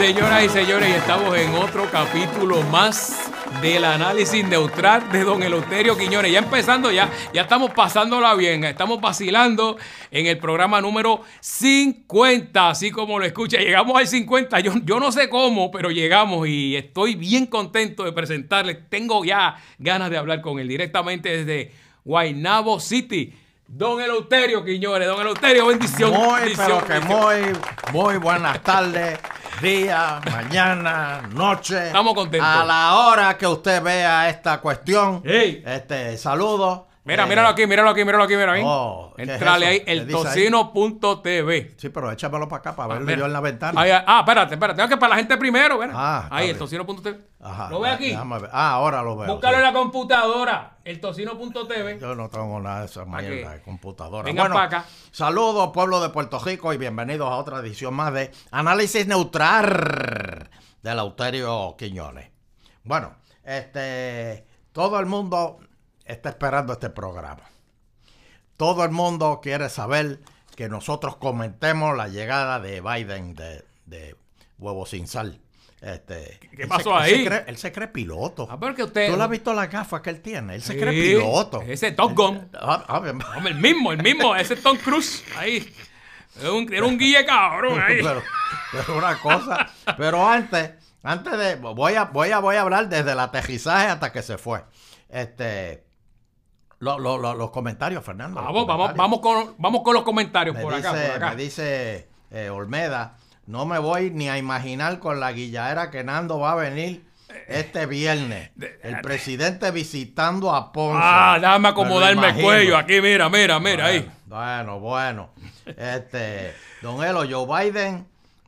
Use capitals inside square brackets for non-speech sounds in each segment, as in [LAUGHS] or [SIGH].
Señoras y señores, estamos en otro capítulo más del análisis neutral de don Eleuterio Quiñones. Ya empezando, ya, ya estamos pasándola bien, estamos vacilando en el programa número 50, así como lo escucha. Llegamos al 50, yo, yo no sé cómo, pero llegamos y estoy bien contento de presentarles. Tengo ya ganas de hablar con él directamente desde Guaynabo City. Don Eleuterio Quiñones, don Eleuterio, bendición. Muy, bendición, pero que bendición. muy, muy buenas tardes, día, mañana, noche. Estamos contentos. A la hora que usted vea esta cuestión, Ey. este, saludo. Mira, Eh, míralo aquí, míralo aquí, míralo aquí, mira ahí. Oh, ¿qué es Entrale eso? ahí, ¿Qué el tocino.tv. Sí, pero échamelo para acá para verlo Mira. yo en la ventana. Ahí, ah, espérate, espérate. Tengo que para la gente primero, ¿verdad? Ah, ahí, el bien. tocino.tv. Ajá, ¿Lo ve aquí? déjame ver. Ah, ahora lo veo. Búscalo sí. en la computadora, el tocino.tv. Yo no tengo nada de esa ¿Para mierda de computadora. Vengan bueno, pa' acá. saludos pueblo de Puerto Rico y bienvenidos a otra edición más de Análisis Neutral de Lauterio Quiñones. Bueno, este, todo el mundo está esperando este programa. Todo el mundo quiere saber que nosotros comentemos la llegada de Biden de, de Huevo Sin Sal. Este, ¿Qué él pasó se- él ahí? se cree- él se cree piloto. Ah, usted. ¿Tú le has visto las gafas que él tiene? Él se Sí, cree piloto. ese Top Gun. Ah, ah. Hombre, el mismo, el mismo, ese Tom Cruise. Ahí. Era un, era un guille cabrón ahí. [LAUGHS] pero, pero una cosa. Pero antes, antes de. Voy a, voy a, voy a hablar desde el aterrizaje hasta que se fue. Este. Lo- lo- lo- los comentarios, Fernando. Vamos, vamos, comentarios. vamos con, vamos con los comentarios Me por acá, dice, por acá. me dice eh, Olmeda, no me voy ni a imaginar con la guilladera que Nando va a venir este viernes. El presidente visitando a Ponce. Ah, déjame acomodarme el cuello aquí, mira, mira, mira ahí. Bueno, bueno. Este, don Elo, Joe Biden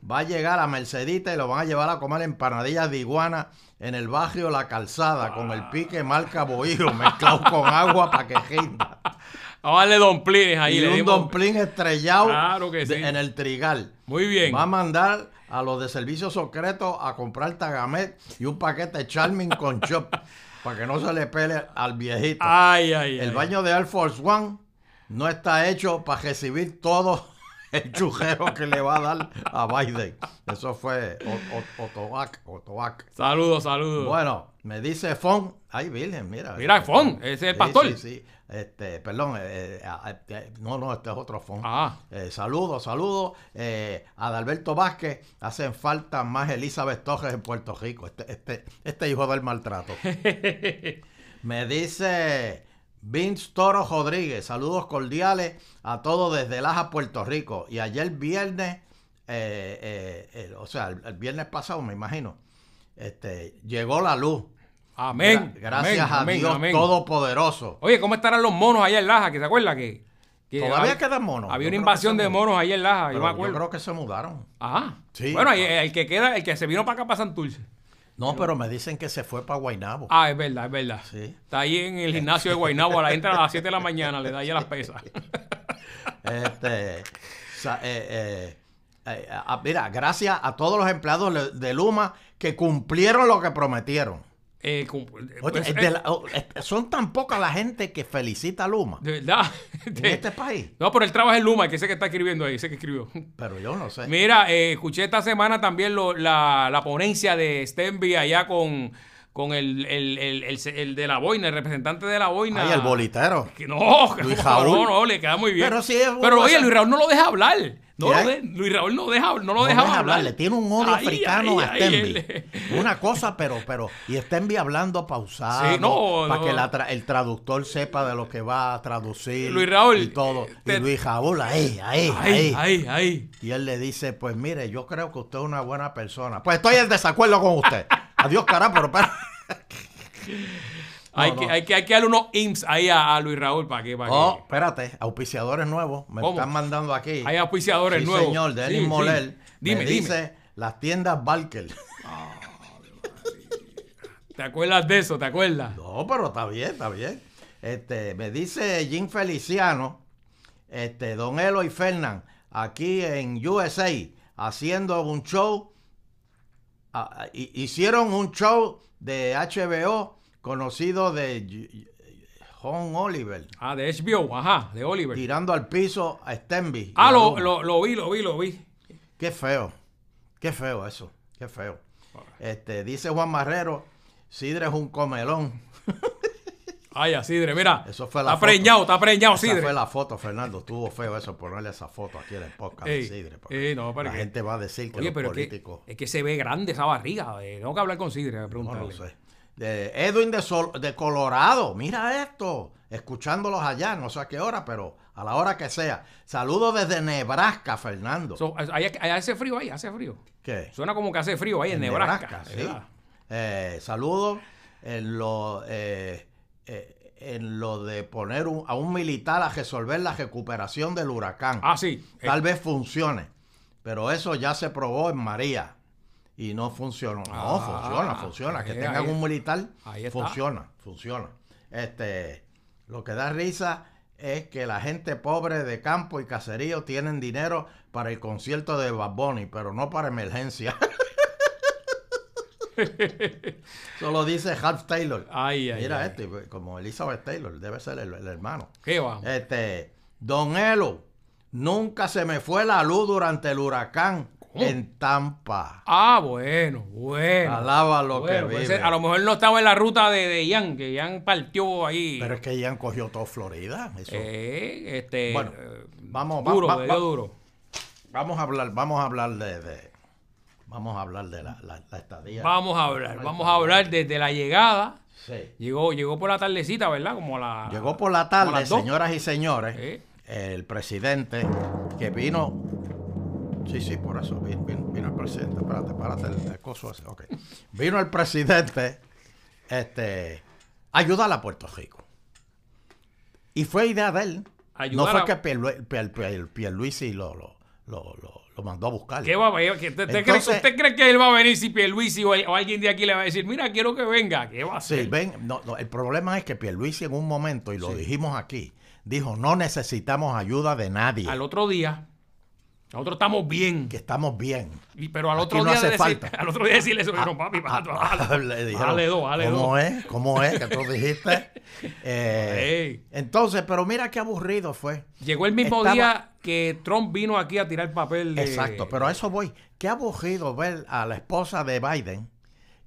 va a llegar a Mercedita y lo van a llevar a comer empanadillas de iguana en el barrio La Calzada con el pique marca bohío mezclado con agua para que rinda. [LAUGHS] Vamos a darle domplines ahí. y le un dimos- domplín estrellado Claro que de- sí. en el trigal. Muy bien. Va a mandar a los de servicio secreto a comprar tagamet y un paquete Charming con [LAUGHS] chop para que no se le pele al viejito. Ay, ay, El ay. baño de Air Force One no está hecho para recibir todo el chujero que le va a dar a Biden. Eso fue O- O- Otoac. Otoac. Saludos, saludos. Bueno, me dice Fon. Ay, Virgen, mira. Mira, Este, Fon, ese es el pastor. Sí, sí. Este, perdón, eh, eh, ah, eh, no, no, este es otro Fon. Ah. Eh, saludos, saludos. Eh, Adalberto Vázquez, hacen falta más Elizabeth Torres en Puerto Rico. Este, este, este hijo del maltrato. [LAUGHS] Me dice Vince Toro Rodríguez, saludos cordiales a todos desde Laja, Puerto Rico. Y ayer viernes, eh, eh, eh, o sea, el, el viernes pasado, me imagino, este, llegó la luz. Amén. Gra- Gracias amén, a Dios amén. Todopoderoso. Oye, ¿cómo estarán los monos allá en Laja? ¿Que se acuerda que, que Todavía quedan monos. había Yo una invasión de monos ahí en Laja? Pero yo me yo acuerdo. creo que se mudaron. Ajá. Sí, bueno, el que queda, el que se vino para acá para Santurce. No, pero me dicen que se fue para Guaynabo. Ah, es verdad, es verdad. Sí. Está ahí en el gimnasio de Guaynabo, a la entra a las 7 de la mañana, le da ahí a las pesas. [LAUGHS] Este, sa- eh, eh, eh, ah, mira, gracias a todos los empleados le- de Luma que cumplieron lo que prometieron. Eh, cum- Oye, pues, eh, la- oh, son tan poca la gente que felicita a Luma de verdad. en [LAUGHS] este país. No, pero él trabaja en Luma, que sé que está escribiendo ahí, sé que escribió. Pero yo no sé. Mira, eh, escuché esta semana también lo- la, la ponencia de Stenby allá con, con el, el, el, el- de la boina, el representante de la boina. Ay, el bolitero. Que no, [LAUGHS] Luis Raúl. no, no, le queda muy bien. Pero sí es Pero oye, Luis Raúl no lo deja hablar. No lo de- Luis Raúl no, deja, no lo No deja hablar. hablar, le tiene un odio Ay, africano ay, a Stenby. [LAUGHS] Una cosa, pero, pero, y Stenby hablando pausado Sí, no, para no. que la tra- el traductor sepa de lo que va a traducir. Luis Raúl, y todo. Y Luis Raúl, ahí, ahí, ahí. ay. Y él le dice, pues mire, yo creo que usted es una buena persona. Pues estoy en desacuerdo con usted. [LAUGHS] Adiós, carajo, pero... [LAUGHS] hay, No, que, hay, que, hay que darle unos IMSS ahí a, a Luis Raúl para que, para Oh, que espérate, auspiciadores nuevos. Me ¿Cómo? están mandando aquí. hay auspiciadores sí, nuevos. señor, Denis Sí, sí. Moler. Dime, me dime. dice, las tiendas Barker. [LAUGHS] ¿Te acuerdas de eso? ¿Te acuerdas? No, pero está bien, está bien. Este, me dice Jim Feliciano, este, Don Elo y Fernán, aquí en USA, haciendo un show. ah, hi- hicieron un show de HBO conocido de John Oliver, Ah, de HBO, ajá, de Oliver. tirando al piso a Stenby. Ah, lo, lo, lo vi, lo vi, lo vi. Qué feo, qué feo eso. Qué feo. Este, dice Juan Marrero, Sidre es un comelón. [LAUGHS] Ay, Sidre, mira. Eso fue la está foto. preñado, está preñado, Esa Sidre. fue la foto, Fernando. Estuvo feo eso, ponerle esa foto aquí en el podcast Ey, de Sidre. ey, no, la que- gente va a decir que Oye, los pero es que, es que se ve grande esa barriga. eh, Tengo que hablar con Sidre, No preguntarle. lo sé. De Edwin de, Sol- de Colorado, mira esto, escuchándolos allá, no sé a qué hora, pero a la hora que sea. Saludos desde Nebraska, Fernando. So, hay- hace frío ahí, hace frío. ¿Qué? Suena como que hace frío ahí en, Nebraska. Eh, saludos en lo, eh, eh, en lo de poner un- a un militar a resolver la recuperación del huracán. Ah, sí. Eh, Tal vez funcione, pero eso ya se probó en María y no funcionó. No, Ah, funciona, funciona. Que ahí- tengan ahí- un militar, ahí funciona, funciona. Este, lo que da risa es que la gente pobre de campo y caserío tienen dinero para el concierto de Bad Bunny, pero no para emergencia. [LAUGHS] [LAUGHS] Solo dice Half Taylor. Ay, ay, Mira ay. este, como Elizabeth Taylor, debe ser el, el hermano. ¿Qué va? Este, Don Elo, nunca se me fue la luz durante el huracán ¿Cómo? en Tampa. Ah, bueno, bueno. Alaba lo Bueno, que puede vive. a lo mejor no estaba en la ruta de, de Ian, que Ian partió ahí. Pero es que ya han cogido todo Florida. Eso. Eh, este, Bueno, eh, vamos, va- duro, va- duro. Vamos a hablar, vamos a hablar de, de- vamos a hablar de la, la- la estadía. Vamos a hablar, vamos a hablar desde la llegada. Sí. Llegó, llegó por la tardecita, ¿verdad? Como la. Llegó por la tarde, señoras y señores, el presidente que vino. Sí, sí, por eso vino, el presidente. Espérate, espérate, el, el coso. Vino el presidente este, a ayudar a Puerto Rico. Y fue idea de él. Ayudar no fue a- que Pierlu- Pier- Pier- Pierluisi lo, lo, lo, lo- lo mandó a buscar. ¿Qué va a ver? ¿Usted, usted cree, Entonces- usted cree que él va a venir si Pierluisi o, o alguien de aquí le va a decir, mira, quiero que venga? ¿Qué va a hacer? Sí, ven, no, no, el problema es que Pierluisi en un momento, y lo Sí. dijimos aquí, dijo, no necesitamos ayuda de nadie, Al otro día, nosotros estamos bien. que estamos bien. Y- pero al Aquí otro no día hace de decir- falta. [LAUGHS] al otro día decirle eso, Ah, no, papi, ah, bájale, ah, bájale ¿Cómo es? ¿Cómo es que tú dijiste? [LAUGHS] Eh, entonces, pero mira qué aburrido fue. Llegó el mismo Estaba- día que Trump vino aquí a tirar papel de... Exacto, pero a eso voy. Qué aburrido ver a la esposa de Biden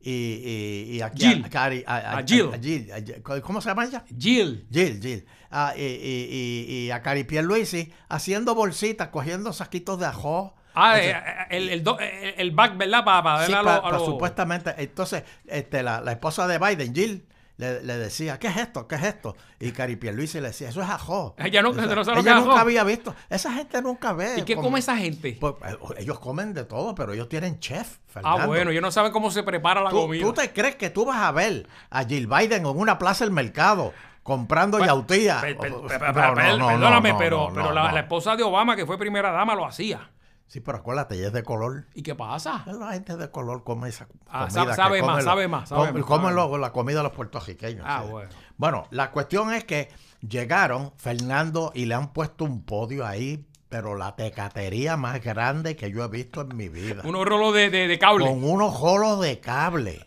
y, y, y aquí Jill. a, Cari- a- a- Jill. Jill. ¿Cómo se llama ella? Jill. Jill, Jill. Ah, y, y, a Cari Pierluisi haciendo bolsitas, cogiendo saquitos de ajo. Ah, Ese- eh, el, el, do- el, el back, ¿verdad? Para, para Sí, darle a pa- lo- lo- supuestamente. Entonces, este, la, la esposa de Biden, Jill, le, le decía, ¿qué es esto? ¿Qué es esto? Y Cari Pierluisi le decía, eso es ajo. Ella no- no nunca había visto. Esa gente nunca ve. ¿Y qué come esa gente? Pues, eh, ellos comen de todo, pero ellos tienen chef. Fernando. Ah, bueno, ellos no saben cómo se prepara la ¿Tú, comida. tú te crees que tú vas a ver a Jill Biden en una plaza del mercado comprando yautía? No, no, no, Perdóname, pero, la esposa de Obama, que fue primera dama, lo hacía. Sí, pero acuérdate, ella es de color. ¿Y qué pasa? La gente de color come esa Ah, comida sabe- que sabe más, sabe más, sabe más, comen sabe los- la comida de los puertorriqueños. Ah, sí. bueno. Bueno, la cuestión es que llegaron Fernando y le han puesto un podio ahí, pero la tecatería más grande que yo he visto en mi vida. Unos rolos de, de, de cable. Con unos jolos de cable.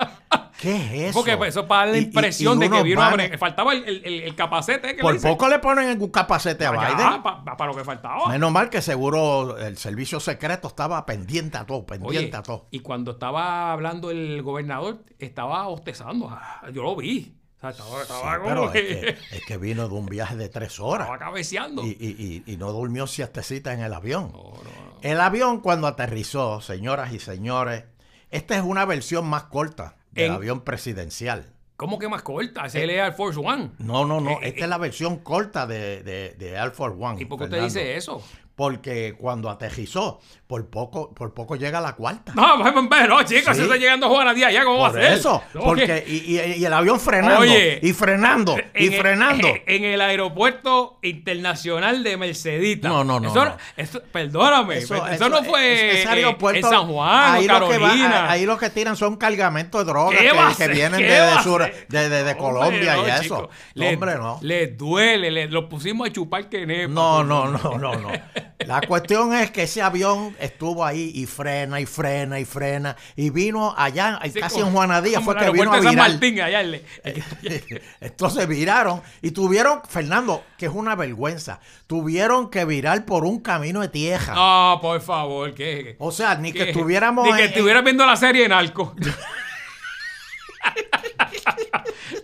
¿Qué es [LAUGHS] eso? Porque pues, eso para dar la Y- y- impresión y de que vino a vanes- bre- Faltaba el, el, capacete. Que Por le poco le ponen un capacete a Biden. para lo que faltaba. Menos mal que seguro el servicio secreto estaba pendiente a todo, pendiente Oye, a todo. y cuando estaba hablando el gobernador, estaba bostezando. Ah, Yo lo vi. O sea, estaba, estaba Sí, como pero es que, que, es que vino de un viaje de tres horas estaba cabeceando. y, y- y- y no durmió siestecita en el avión. No, no, no. El avión cuando aterrizó, señoras y señores, esta es una versión más corta del En- avión presidencial. ¿Cómo que más corta? Es el Air Force One. No, no, no, Eh, esta eh, es la versión corta de, de, de Air Force One. ¿Y por qué usted dice eso? Porque cuando aterrizó, por poco, por poco llega la cuarta. No, pues, no, chicos, Sí. se está llegando a Juana Díaz ya, ¿cómo va a Por ser? eso, porque que- y, y- y el avión frenando Oye, y frenando y el- frenando. En, el aeropuerto internacional de Mercedita. No, no, no, Eso, no. eso- perdóname, eso, eso- no fue ese eh, aeropuerto, en San Juan ahí o lo que va- Carolina. ahí lo que tiran son cargamentos de drogas ¿Qué que, vienen ¿Qué de, sur- de- de- de Hombre, Colombia no, y eso. hombre, no. Les duele, les- lo pusimos a chupar que. No, no, no, no, no. [LAUGHS] La cuestión es que ese avión estuvo ahí y frena y frena y frena y vino allá, Sí, casi como- en Juanadía, fue que vino a de San virar. Martín, allá [LAUGHS] Entonces viraron y tuvieron, Fernando, que es una vergüenza, tuvieron que virar por un camino de tierra. No, por favor, que. O sea, ni que que- estuviéramos Ni que en- estuvieras viendo la serie en Arco. [LAUGHS]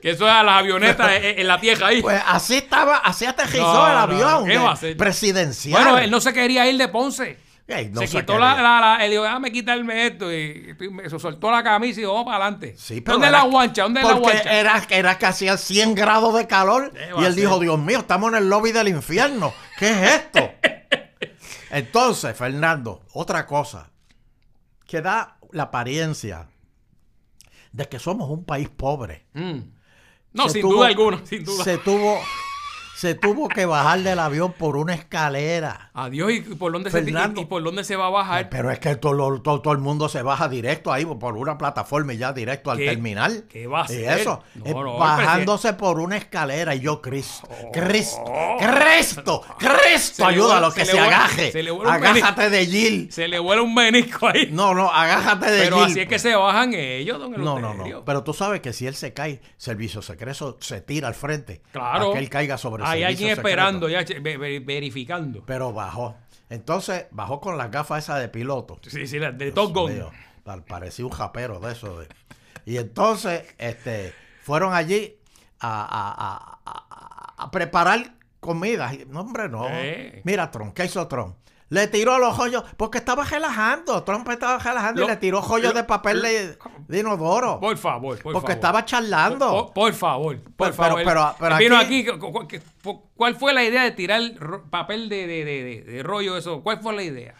que eso es a las avionetas en, en la tierra ahí. Pues así estaba, así aterrizó No, el no, avión ¿qué de- va a hacer? presidencial. bueno, él no se quería ir de Ponce. Ey, no se se quitó la, la, la- él dijo, déjame quitarme esto y, y me- se soltó la camisa y dijo, vamos para adelante. Sí, ¿Dónde era- la guancha? ¿Dónde es la Porque guancha? era, era que hacía 100 grados de calor ¿Qué va y él dijo? Dios mío, estamos en el lobby del infierno. ¿Qué es esto? [LAUGHS] Entonces, Fernando, otra cosa que da la apariencia de que somos un país pobre. Mm. No, sin tuvo- duda alguna, sin duda. Se tuvo, se tuvo que bajar del avión por una escalera. Adiós, ¿y por dónde, se, Fernando. y, y por dónde se va a bajar? Pero es que todo, todo, todo el mundo se baja directo ahí por una plataforma y ya directo al ¿Qué- terminal. qué va a Y hacer? eso, No, eh, no, bajándose por una escalera y yo, Cristo, Oh. Cristo, Cristo, Cristo, Se ayúdalo, que se se, agaje. se le vuelve un Agájate de Gil. Se le vuela un menisco ahí. No, no, agájate de Pero Gil. así es que se bajan ellos, don No, no, no. Pero tú sabes que si él se cae, servicio secreto se tira al frente. Claro. Para que él caiga sobre Hay alguien secreto. esperando, ya verificando. Pero bajó. Entonces, bajó con las gafas esas de piloto. Sí, sí, la- de Top Gun. parecía un japero de eso. de- Y entonces, este, fueron allí a, a- a- preparar comida. Y, No, hombre, no. Eh. Mira, Trump, ¿qué hizo Trump? Le tiró los joyos, porque estaba relajando. Trump estaba relajando Lo- y le tiró joyos lo- de papel de, de inodoro. Por favor, por porque favor. estaba charlando. Por, por favor, por Pero- favor. pero- pero Vino aquí- aquí, ¿cuál fue la idea de tirar papel de, de, de, rollo eso? ¿Cuál fue la idea?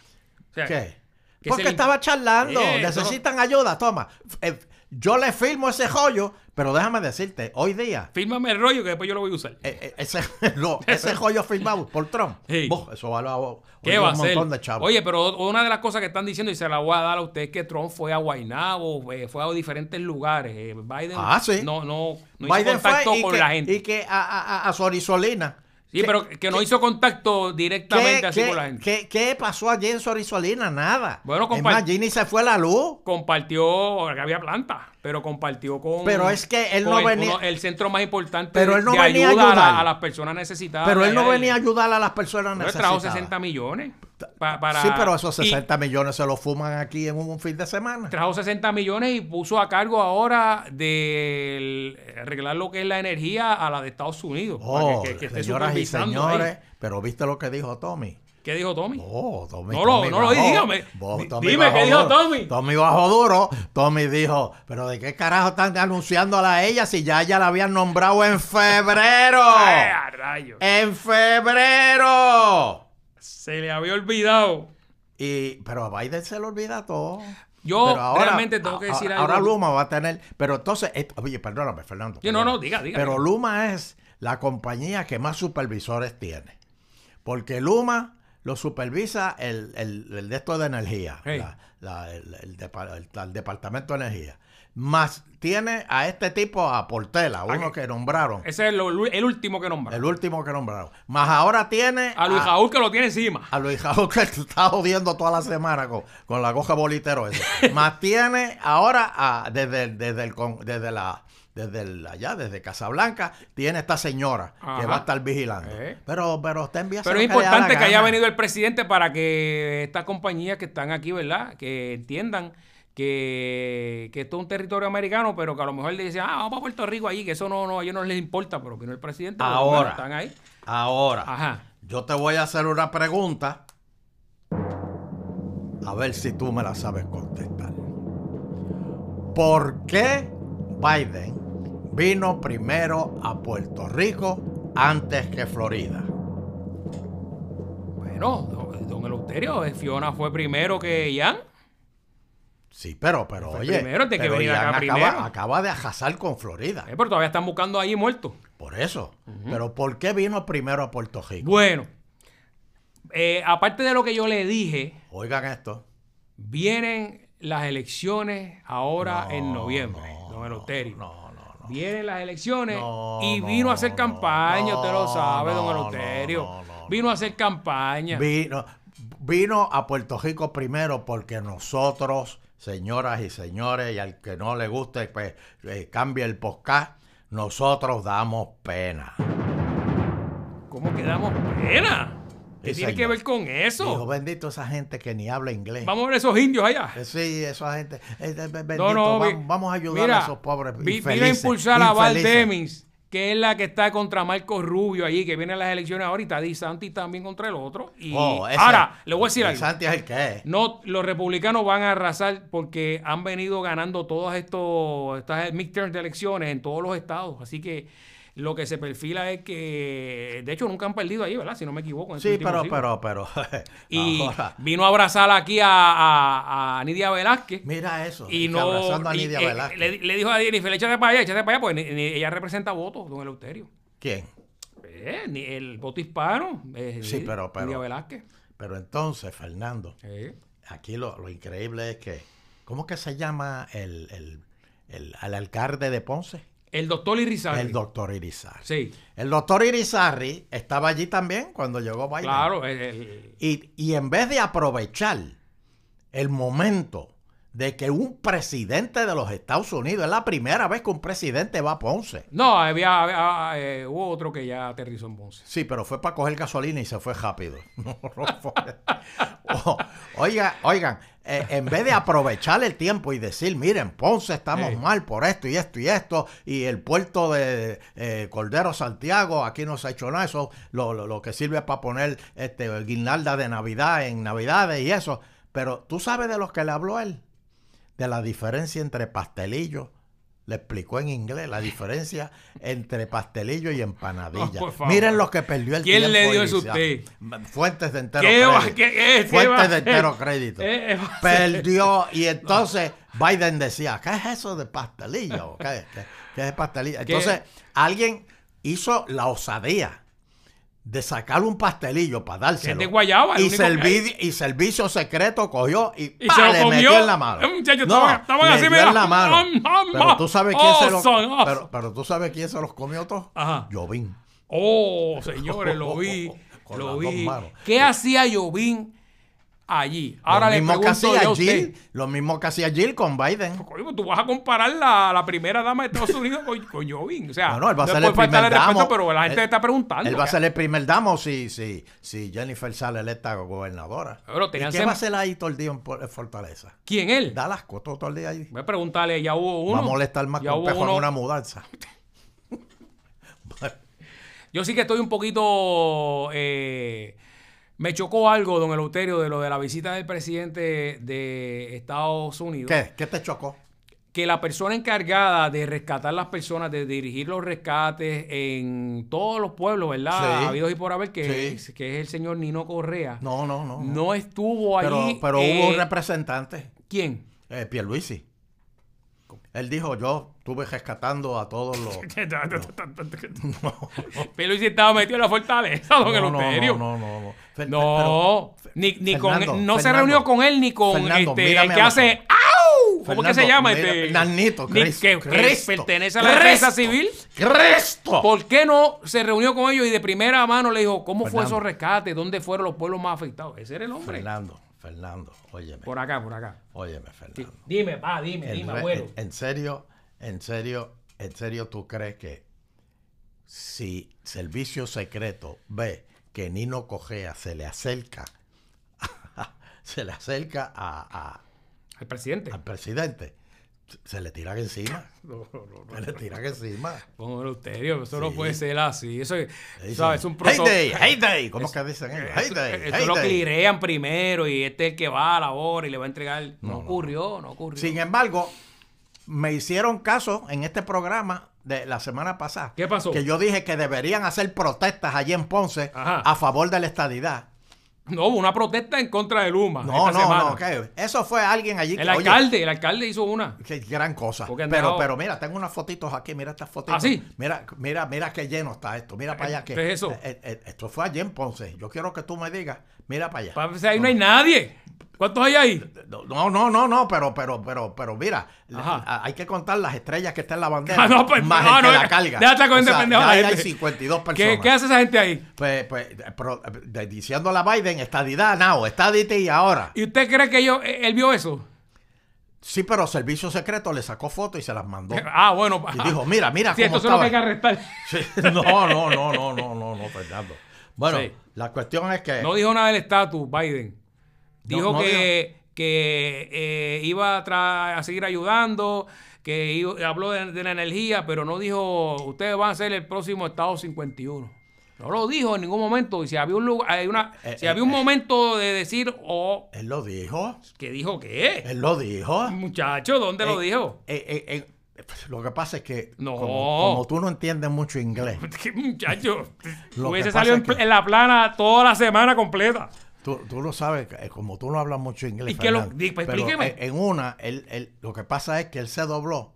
O sea, ¿Qué? que Porque estaba charlando. Eh, Necesitan ayuda. Toma. Eh, yo le firmo ese joyo, pero déjame decirte, hoy día, Fírmame el rollo que después yo lo voy a usar. eh, eh, ese, [LAUGHS] no, ese joyo firmado por Trump, [LAUGHS] Sí. boh, eso vale a- ¿Qué va a un montón de chavos. Oye, pero una de las cosas que están diciendo, y se la voy a dar a usted, es que Trump fue a Guaynabo, eh, fue a diferentes lugares. Biden Ah, sí. no, no, no hizo Biden contacto fue y con que, la gente. y que a, a- a Sorisolina. Sí, ¿Qué- pero que no hizo contacto directamente ¿Qué, así qué- con la gente. qué- qué pasó allí en Sorisolina? Nada. Bueno, es compar- más, Ginny se fue la luz. compartió, que había planta, pero compartió con. Pero es que él no el, venía- uno- el centro más importante Pero él no de venía a ayuda a, ayudar. la- a las personas necesitadas. Pero él no venía a ayudar a las personas Pero él necesitadas. trajo 60 millones. Pa- para, Sí, pero esos y 60 millones se los fuman aquí en un fin de semana. trajo 60 millones y puso a cargo ahora de arreglar lo que es la energía a la de Estados Unidos. para Oh, que- que- que esté señoras y ahí. señores, pero ¿viste lo que dijo Tommy? ¿Qué dijo Tommy? Oh, Tommy, No lo- Tommy no lo dígame. Tommy dime qué dijo duro. Tommy. Tommy bajó duro. Tommy dijo, pero ¿de qué carajo están anunciándola a ella si ya ella la habían nombrado en febrero? ¡Ay, [LAUGHS] a rayos! ¡En febrero! Se le había olvidado. Y, pero a Biden se le olvida todo. Yo Pero realmente tengo que decir ahora algo. Luma va a tener, pero entonces, oye, perdóname, Fernando. Sí, no, no, diga, diga. Pero. Luma es la compañía que más supervisores tiene. Porque Luma lo supervisa el, el, el de esto de energía, Hey. la- la- el, el- el departamento de energía. Más tiene a este tipo, a Portela, uno que nombraron, Ese es el último que nombra. el último que nombraron. Más ahora tiene A Luis Raúl que lo tiene encima. a Luis Raúl que está jodiendo toda la semana con, con la goja bolitero ese. [LAUGHS] Más tiene ahora a- desde, desde, el, desde la desde el- allá, desde Casablanca, tiene esta señora que va a estar vigilando. Eh. Pero, pero usted envía Pero es importante que haya venido el presidente para que estas compañías que están aquí, ¿verdad? Que entiendan que, que esto es un territorio americano, pero que a lo mejor le dicen, ah, vamos a Puerto Rico allí, que eso no, no a ellos no les importa, pero vino el presidente. Ahora. Están ahí. Ahora, Ajá. yo te voy a hacer una pregunta. A ver si tú me la sabes contestar. ¿Por qué Biden vino primero a Puerto Rico antes que Florida? Bueno, don, don Eleuterio, Fiona fue primero que Ian. Sí, pero, pero Fue oye, primero, tiene que venir acá acaba, primero. acaba de arrasar con Florida. Eh, pero todavía están buscando ahí muertos. Por eso. Pero ¿por qué vino primero a Puerto Rico? Bueno, eh, aparte de lo que yo le dije, Oigan esto. vienen las elecciones ahora No, en noviembre, no, don Eleuterio. No, no, no. Vienen las elecciones No, y no, vino a hacer campaña, usted lo sabe, don Eleuterio. no, no, no. vino a hacer campaña. Vino, vino a Puerto Rico primero porque nosotros, señoras y señores, y al que no le guste, pues eh, cambie el podcast, nosotros damos pena. ¿Cómo que damos pena? ¿Qué Sí, tiene señor. que ver con eso? Dijo, bendito esa gente que ni habla inglés. Vamos a ver esos indios allá. Eh, Sí, esa gente. eh, bendito, No, no, vi- vamos, a ayudar mira, a esos pobres vi- Vino a infelices, impulsar a Val infelices. Demings, que es la que está contra Marco Rubio allí, que viene a las elecciones ahorita. Di Santi también contra el otro. Y Oh, ese- ahora, le voy a decir algo. Santi es el que es. No, los republicanos van a arrasar porque han venido ganando todas estos estas midterms de elecciones en todos los estados. Así que lo que se perfila es que, de hecho, nunca han perdido ahí, ¿verdad? Si no me equivoco. en Sí, pero, siglo. pero, pero. [LAUGHS] Y ahora, vino a abrazar aquí a, a, a Nidia Velázquez. mira eso. Y no. abrazando a y, Nidia eh, Velázquez. le, le dijo a Jennifer, échate para allá, échate para allá, pues ella representa votos, don Eleuterio. ¿Quién? Eh, ni- el voto hispano. eh, Sí, pero- pero- Nidia Velázquez. Pero entonces, Fernando, Eh. aquí lo, lo increíble es que. ¿Cómo que se llama el, el, el, el alcalde de Ponce? El doctor Irizarry. El doctor Irizarry. Sí, El doctor Irizarry estaba allí también cuando llegó Biden. claro. el- el- Y, y en vez de aprovechar el momento de que un presidente de los Estados Unidos, es la primera vez que un presidente va a Ponce. No, había, había, eh, hubo otro que ya aterrizó en Ponce. Sí, pero fue para coger gasolina y se fue rápido. [LAUGHS] No, no fue. O- oiga, oigan, eh, en vez de aprovechar el tiempo y decir, miren, Ponce estamos mal por esto y esto y esto, y el puerto de eh, Cordero Santiago, aquí no se ha hecho nada, eso lo, lo- lo que sirve para poner este, guirnalda de Navidad en Navidades y eso. Pero tú sabes de los que le habló él, de la diferencia entre pastelillo. Le explicó en inglés la diferencia entre pastelillo y empanadilla. Oh. Miren lo que perdió el ¿Quién tiempo. le dio eso a Irizarry. Fuentes de entero ¿Qué va- crédito. qué- Fuentes va de entero crédito. Eh, Perdió. Y entonces Biden decía, ¿qué es eso de pastelillo? ¿Qué, qué- qué es pastelillo? [LAUGHS] Entonces alguien hizo la osadía de sacar un pastelillo para dárselo. De guayaba, y, servi- y servicio secreto cogió y, Y ¡pa! se lo le comió. metió en la mano. Eh, no, estaban- así, mira. en la mano. Pero tú sabes quién se los pero, pero tú sabes quién se los comió todos. Ajá. Jovín. Oh, señores, lo vi. [LAUGHS] Con lo vi. manos. ¿Qué hacía Jovín allí? Ahora le mismo que pregunto hacía yo a usted. Jill, lo mismo que hacía Jill con Biden. Coño, pues tú vas a comparar la, la primera dama de Estados Unidos con, con Jovín. O sea, No, no, él va a ser el primer respeto, damo. pero la gente Él- está preguntando. Él va a ser el primer damo si, si, si Jennifer sale electa gobernadora. Pero ¿Y qué va a hacer ahí todo el día en Fortaleza? ¿Quién él? Da cosas todo el día ahí. Voy a preguntarle, ya hubo uno. Va a molestar más que un pejo en una mudanza. [LAUGHS] Yo sí que estoy un poquito. eh, me chocó algo, don Eleuterio, de lo de la visita del presidente de Estados Unidos. ¿Qué? ¿Qué te chocó? Que la persona encargada de rescatar las personas, de dirigir los rescates en todos los pueblos, ¿verdad? Sí. Habidos y por haber, que, Sí. es, que es el señor Nino Correa, no, No, no, no. estuvo pero allí. pero eh, hubo un representante, ¿Quién? eh, Pierluisi. Él dijo, yo estuve rescatando a todos los... Pero si estaba metido en la fortaleza, don No, no, Eleuterio. no, no, no. Fer- No, ni, ni con Fernando, él- no se Fernando, reunió con él ni con Fernando, este el que hace. ¡Au! ¿Cómo que se llama mira, este? Nannito, Ni- Cristo, que, que Cristo, pertenece a la defensa civil. ¡Cristo! ¿Por qué no se reunió con ellos y de primera mano le dijo cómo fue Fernando. esos rescates? ¿Dónde fueron los pueblos más afectados? Ese era el hombre. Fernando, Fernando, óyeme, Por acá, por acá. óyeme, Fernando. Dime, pa, dime, dime, abuelo. en- en serio, en serio, en serio, ¿tú crees que si Servicio Secreto ve que Nino Cogea se le acerca, [LAUGHS] se le acerca a- a- El presidente. al presidente, se le tira encima? [LAUGHS] Se le tira encima. Don Eleuterio, eso no puede ser así. Eso es, es un Hey proto- day, hey day. ¿Cómo que dicen ellos? Hey day, esto hey lo day. clirean primero y este es el que va a la hora y le va a entregar. No, No, no, ocurrió, no ocurrió. Sin embargo, me hicieron caso en este programa de la semana pasada. ¿Qué pasó? Que yo dije que deberían hacer protestas allí en Ponce Ajá. a favor de la estadidad. No, hubo una protesta en contra de Luma. No, esta no, semana. no, que eso fue alguien allí El que, oye, alcalde, el alcalde hizo una. qué gran cosa. Pero, dejado- pero mira, tengo unas fotitos aquí, mira estas fotitos. ¿Ah, sí? Mira, mira, mira qué lleno está esto. Mira para allá que. ¿Qué es eso? eh, eh, esto fue allí en Ponce. Yo quiero que tú me digas, mira para allá. Pa- o sea, ahí no hay nadie. ¿Cuántos hay ahí? No, no, no, no, pero, pero, pero, pero mira, Ajá. hay que contar las estrellas que está en la bandera. Ah, no, pues, más no, el que no, la carga. déjate con O este sea, pendejo ahí hay gente. 52 personas. ¿Qué, ¿Qué hace esa gente ahí? Pues, pues, pero, diciéndole a Biden, estadidad, no, estadite y ahora. ¿Y usted cree que yo, eh, él vio eso? Sí, pero Servicio Secreto le sacó fotos y se las mandó. [LAUGHS] Ah, bueno. Y dijo, mira, mira Sí, cómo esto es lo arrestar. [LAUGHS] Sí, No, no, no, no, no, no, no, Fernando. Bueno, Sí. la cuestión es que... No dijo nada del estatus, Biden. Dijo no que, que eh, iba a, a seguir ayudando, que iba- habló de, de la energía, pero no dijo, ustedes van a ser el próximo Estado 51. No lo dijo en ningún momento. Y si había un lugar, hay una, Eh, si eh, había un eh. momento de decir, oh, Él lo dijo, que dijo qué? él lo dijo. Muchacho, ¿dónde lo dijo? eh, lo que pasa es que No. como, como tú no entiendes mucho inglés, [LAUGHS] ¿Qué muchacho? Lo Hubiese salido en, que- en la plana toda la semana completa. Tú, tú lo sabes, que, eh, como tú no hablas mucho inglés, ¿Y qué lo- di- pues, pero explíqueme. en, una, él, él- lo que pasa es que él se dobló,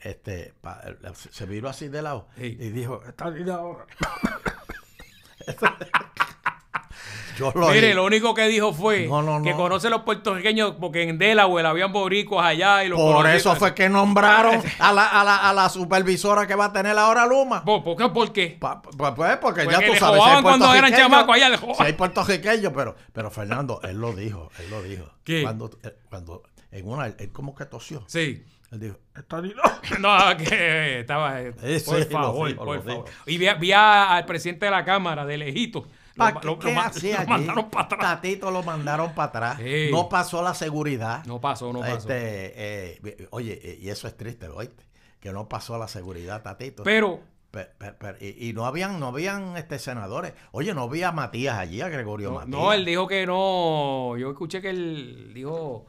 este, pa- se- viró así de lado Sí. y dijo, "Esta vida ahora". [LAUGHS] Yo lo Mire, oí. lo único que dijo fue No, no, que no. conoce a los puertorriqueños porque en Delaware habían boricuas allá y los Por eso fue que nombraron [LAUGHS] a la, a, la, a la supervisora que va a tener ahora Luma. ¿Por, por qué? ¿Por qué? Pa- pa- pues porque Porque ya tú sabes. jodaban cuando eran chamacos, allá. Si hay puertorriqueños, pero, pero Fernando, él lo dijo, él lo dijo. ¿Qué? Cuando, eh, cuando en una, él como que tosió. Sí. Él dijo, "Esta ni- [LAUGHS] No, que estaba. eh, por sí, favor, por favor. Y vi, vi al presidente de la Cámara de lejito. Lo, ¿Pa' lo- ¿Qué, lo lo allí? mandaron para atrás. Tatito lo mandaron para atrás. No pasó la seguridad. No pasó, no pasó. Este, eh, oye, eh, y eso es triste, ¿oíste? Que no pasó la seguridad, Tatito. Pero, Pe- pe- pe- y, y no habían, no habían este senadores. Oye, no había a Matías allí, a Gregorio no, Matías. no, él dijo que no. Yo escuché que él dijo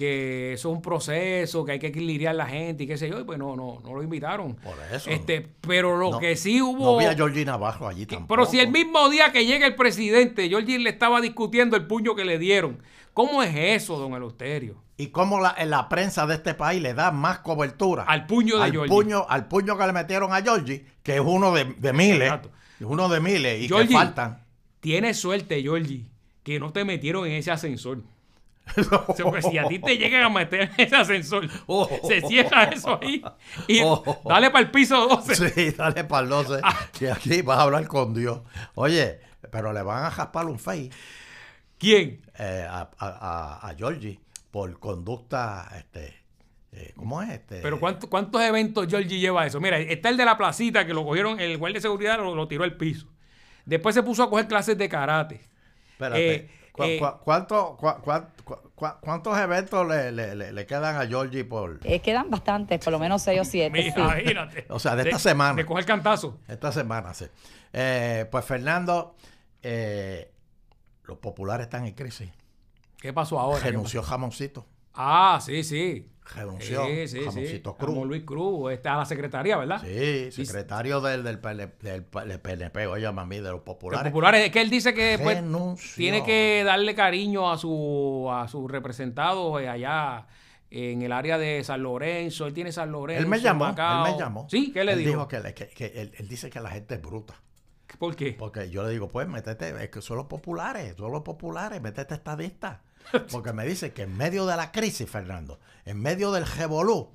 que eso es un proceso, que hay que equilibrar la gente y qué sé yo. Y pues no, no, no lo invitaron. Por eso. Este, pero lo No, que sí No hubo. había a Georgina Navarro allí tampoco. Pero si el mismo día que llega el presidente, Georgie le estaba discutiendo el puño que le dieron. ¿Cómo es eso, don Eleuterio? Y cómo la, la prensa de este país le da más cobertura Al puño de al Georgie. puño, al puño que le metieron a Georgie, que es uno de, de miles. Exacto. Es uno de miles y Georgie. que faltan. Tienes suerte, Georgie, que no te metieron en ese ascensor. O sea, porque si a ti te llegan a meter en ese ascensor, Oh. se cierra eso ahí y Oh. [LAUGHS] dale para el piso 12. Sí, dale para el 12. Ah. Que aquí vas a hablar con Dios. Oye, pero le van a jaspar un face ¿Quién? eh, a, a, a, a Georgie por conducta, este, eh, ¿cómo es? Este, Pero ¿cuánto- ¿cuántos eventos Georgie lleva eso? Mira, está el de la placita que lo cogieron, el guardia de seguridad lo, lo tiró al piso. Después se puso a coger clases de karate. Espérate. eh, ¿cu- eh, cu- cuánto- cu- cu- cu- cu- ¿Cuántos eventos le, le- le- le quedan a Georgie por Eh, quedan bastantes, por lo menos seis o siete. [LAUGHS] Mira, sí. imagínate. O sea, de esta semana. De coger cantazo. esta semana? Sí. Eh, pues Fernando, eh, los populares están en crisis. ¿Qué pasó ahora? Renunció Jamoncito. Ah, sí, sí. Renunció Sí, sí, sí. Jamoncito Como Cruz. Luis Cruz, está a la secretaría, ¿verdad? Sí, secretario del, del, PL del PNP, oye, mami, de los Los populares. populares, es que él dice que pues, tiene que darle cariño a su a sus representados eh, allá en el área de San Lorenzo. Él tiene San Lorenzo. Él me llamó, Macao. él me llamó. Sí, ¿qué le él dijo? dijo que, le- que- que él, él dice que la gente es bruta. ¿Por qué? Porque yo le digo, pues métete, es que son los populares, son los populares, métete estadista. [LAUGHS] Porque me dice que en medio de la crisis, Fernando, en medio del revolú,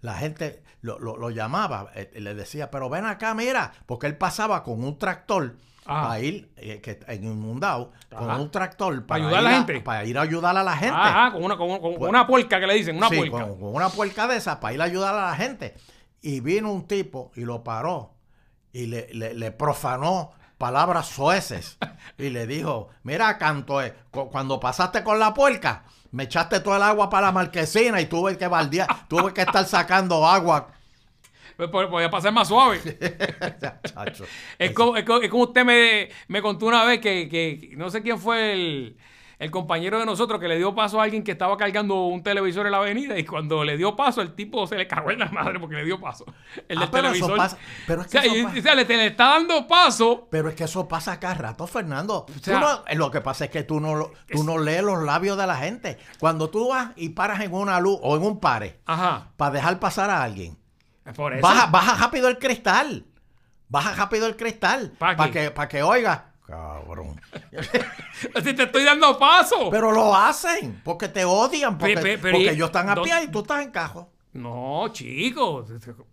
la gente lo, lo- lo llamaba, eh, le decía, pero ven acá, mira, porque él pasaba con un tractor Ajá. para ir, eh, que en inundado, con un tractor para, ayudar a la ir gente? para ir a ayudar a la gente. Ajá, con una, con, con Pues- una puerca que le dicen, una Sí, puerca. Con, con una puerca de esa para ir a ayudar a la gente. Y vino un tipo y lo paró y le, le- le profanó palabras soeces y le dijo, mira, canto, eh, cu- cuando pasaste con la puerca, me echaste todo el agua para la marquesina y tuve que baldear, tuve que estar sacando agua. Pues, pues, Podía pasar más suave. [LAUGHS] Es como, es como- es como usted me, me contó una vez que- que no sé quién fue el, el compañero de nosotros que le dio paso a alguien que estaba cargando un televisor en la avenida y cuando le dio paso el tipo se le cagó en la madre porque le dio paso. El Ah, del pero eso televisor. pasa- pero es que O sea, eso y- pasa. o sea, le, te le está dando paso. Pero es que eso pasa cada rato, Fernando. Tú sea- no- eh, lo que pasa es que tú no, tú no lees los labios de la gente. Cuando tú vas y paras en una luz o en un pare Ajá. para dejar pasar a alguien, Por eso. baja, baja rápido el cristal. Baja rápido el cristal. ¿Pa Para qué? que, para que oiga cabrón. [LAUGHS] Si te estoy dando paso. Pero lo hacen porque te odian, porque, Pe- pe- pero porque y- ellos están a ¿dó- pie y tú estás en cajo. No, chicos.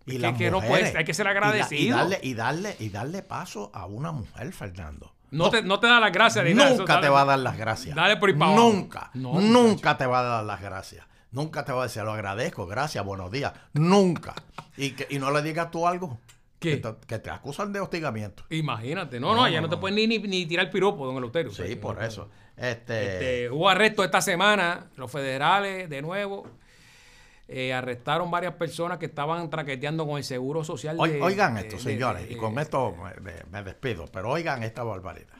Y que, las que no mujeres. puedes, hay que ser Y da- agradecido. Y, darle, y, darle, y darle paso a una mujer, Fernando. no, te, no te da las gracias. ni nada, eso, Nunca te dale. va a dar las gracias. Dale por. Nunca. No, nunca te va a dar las gracias. Nunca te va a decir, lo agradezco, gracias, buenos días. Nunca. Y, que, y no le digas tú algo. ¿Qué? Que te, que te acusan de hostigamiento. Imagínate. No, no, ya no, te pueden ni, ni, ni tirar piropo, don Eleuterio. Sí, por eso. Este, Este, hubo arresto esta semana, los federales, de nuevo, eh, arrestaron varias personas que estaban traqueteando con el seguro social. De- oigan esto, de- señores, de- y con esto me, despido, pero oigan esta barbaridad.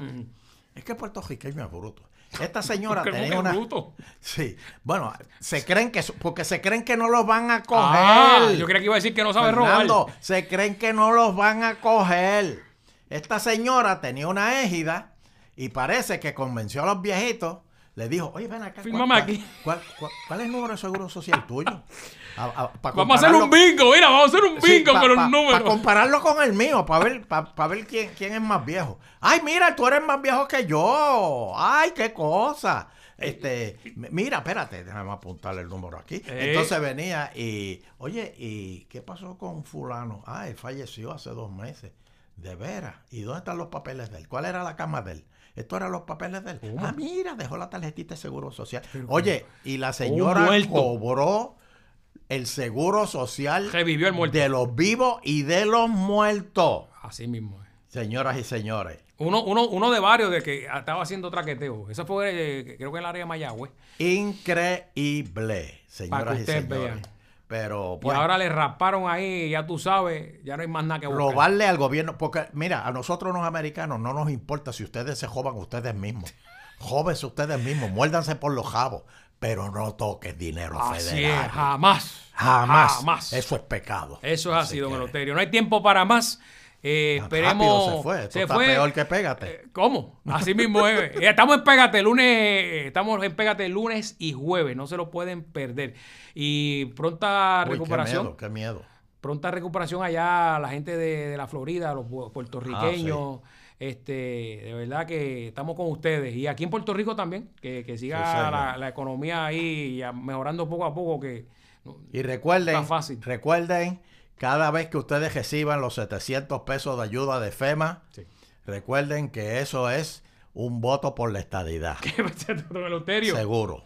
Es que puertorriqueño es bruto. Esta señora ¿Cómo que tenía una... bruto? Sí, bueno, se creen que... Porque se creen que no los van a coger. Ah, yo creía que iba a decir que no sabe Fernando, robar. se creen que no los van a coger. Esta señora tenía una égida y parece que convenció a los viejitos. Le dijo, oye, ven acá. ¿cuál-. ¿cuál, cuál, cuál es el número de seguro social tuyo? [LAUGHS] A- a- pa Vamos a hacer un bingo, mira, vamos a hacer un Sí, bingo pa- con pa- números. pa compararlo con el mío, para ver, pa- pa ver quién, quién es más viejo. Ay, mira, tú eres más viejo que yo. Ay, qué cosa. Este, mira, espérate, déjame apuntarle el número aquí. Eh. Entonces venía y, oye, ¿y qué pasó con fulano? Ah, él falleció hace dos meses. De veras. ¿Y dónde están los papeles de él? ¿Cuál era la cama de él? Estos eran los papeles de él. Ah, mira, dejó la tarjetita de seguro social. Oye, y la señora cobró el seguro social Revivió el muerto. de los vivos y de los muertos. Así mismo. es. Señoras y señores, Uno, uno, uno de varios de que estaba haciendo traqueteo. Eso fue, eh, creo que en el área de Mayagüez. increíble, señoras y ustedes señores. vean. Pero Y pues, ahora le rasparon ahí, ya tú sabes, ya no hay más nada que buscar. robarle al gobierno, porque mira, a nosotros los americanos no nos importa si ustedes se joban ustedes mismos. [LAUGHS] Jóvense ustedes mismos, muérdanse por los jabos, pero no toques dinero Así federal. es, jamás. Jamás. Jamás. Eso es pecado. Eso es así, don Eleuterio. No hay tiempo para más. Eh, esperemos. se fue. Esto está peor que pégate. Eh, ¿Cómo? Así mismo es. [LAUGHS] Eh, Estamos en Pégate lunes, estamos en Pégate lunes y jueves, no se lo pueden perder. Y pronta Uy, recuperación. Qué miedo, qué miedo. Pronta recuperación allá, la gente de, de la Florida, los pu- Ah, puertorriqueños. Este, de verdad que estamos con ustedes. Y aquí en Puerto Rico también, que, que siga Sí, la, la economía ahí mejorando poco a poco, que Y recuerden, Está fácil. recuerden, cada vez que ustedes reciban los 700 pesos de ayuda de FEMA, Sí. recuerden que eso es un voto por la estadidad. [LAUGHS] Seguro.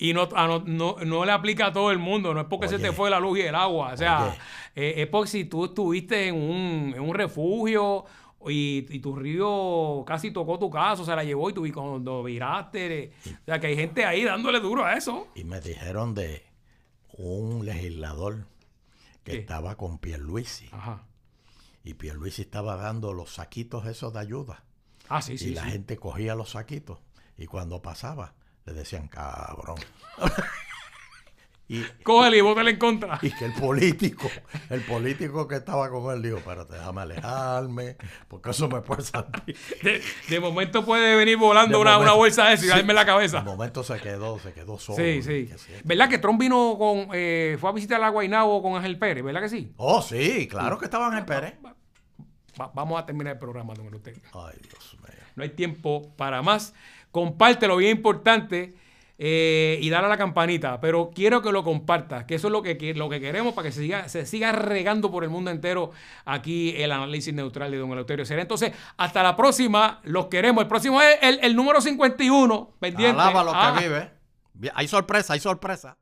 Y no, a no, no, no le aplica a todo el mundo, no es porque se te fue la luz y el agua. O sea, eh, es porque si tú estuviste en un, en un refugio y, y tu río casi tocó tu casa, se la llevó y tú y cuando viraste. O sea, que hay gente ahí dándole duro a eso. Y me dijeron de un legislador que ¿Qué? estaba con Pierluisi. Ajá. Y Pierluisi estaba dando los saquitos esos de ayuda. Ah, sí, y sí. la sí. gente cogía los saquitos. Y cuando pasaba, le decían, cabrón. [LAUGHS] y, Cógele y bótale en contra. Y que el político, el político que estaba con él dijo, espérate, déjame alejarme, porque eso me puede salir. De, de momento puede venir volando De una, momento- una bolsa de eso y sí, darme la cabeza. De momento se quedó, se quedó solo. Sí, sí. Que sí. ¿Verdad que Trump vino con. eh, fue a visitar a Guaynabo con Ángel Pérez? ¿Verdad que sí? Oh, sí, claro que estaban en Pérez. Va- vamos a terminar el programa, don Eleuterio. Ay, Dios mío. No hay tiempo para más. Compártelo, bien importante. Eh, y dale a la campanita. Pero quiero que lo compartas, que eso es lo que, lo que queremos para que se siga, se siga regando por el mundo entero aquí el análisis neutral de Don Eleuterio Será. Entonces, hasta la próxima. Los queremos. El próximo es el, el númente. 51. Pendiente. Alaba lo Ah. que vive. Hay sorpresa, hay sorpresa.